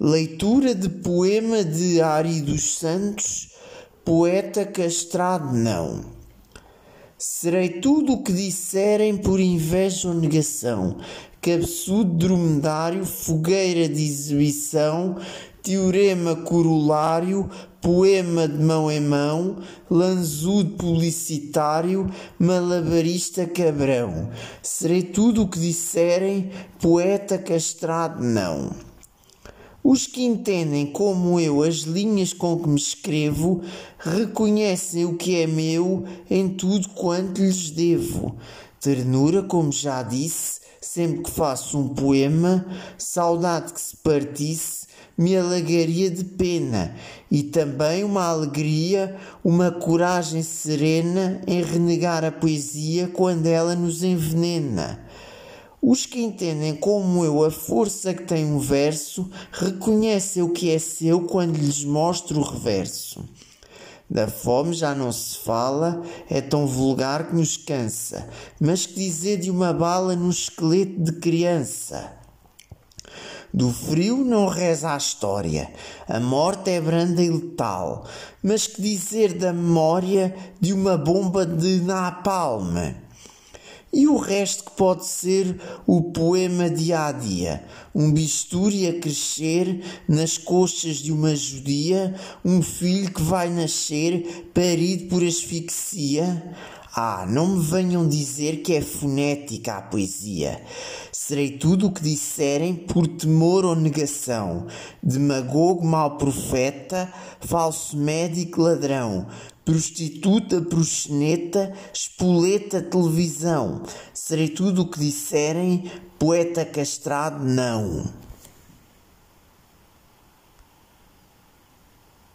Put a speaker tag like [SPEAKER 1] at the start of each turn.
[SPEAKER 1] Leitura de poema de Ari dos Santos, poeta castrado não. Serei tudo o que disserem por inveja ou negação, cabeçudo dromedário, fogueira de exibição, teorema corolário, poema de mão em mão, lanzudo publicitário, malabarista cabrão. Serei tudo o que disserem, poeta castrado não. Os que entendem como eu as linhas com que me escrevo reconhecem o que é meu em tudo quanto lhes devo. Ternura, como já disse, sempre que faço um poema, saudade que se partisse, me alagaria de pena, e também uma alegria, uma coragem serena em renegar a poesia quando ela nos envenena. Os que entendem como eu a força que tem um verso reconhecem o que é seu quando lhes mostro o reverso. Da fome já não se fala, é tão vulgar que nos cansa, mas que dizer de uma bala no esqueleto de criança? Do frio não reza a história, a morte é branda e letal, mas que dizer da memória de uma bomba de napalm? E o resto que pode ser o poema a dia, um bisturi a crescer nas coxas de uma judia, um filho que vai nascer parido por asfixia. Ah, não me venham dizer que é fonética a poesia. Serei tudo o que disserem por temor ou negação, demagogo mau profeta, falso médico ladrão, prostituta, proxeneta, espoleta, televisão. Serei tudo o que disserem, poeta castrado, não.